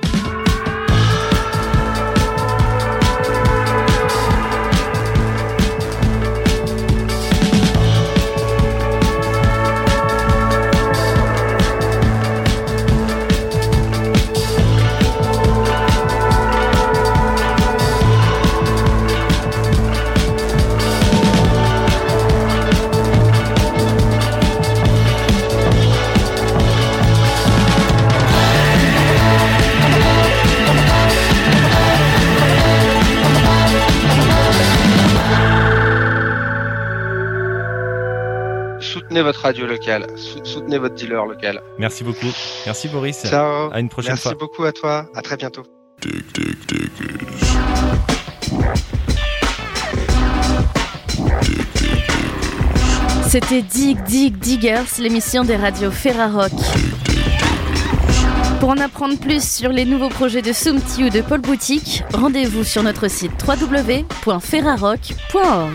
Soutenez votre radio locale, soutenez votre dealer local. Merci beaucoup. Merci Boris. Ciao. À une prochaine Merci fois. Merci beaucoup à toi. À très bientôt. C'était Dig Dig Diggers, l'émission des radios Ferrarock. Pour en apprendre plus sur les nouveaux projets de Soumti ou de Paul Boutique, rendez-vous sur notre site www.ferrarock.org.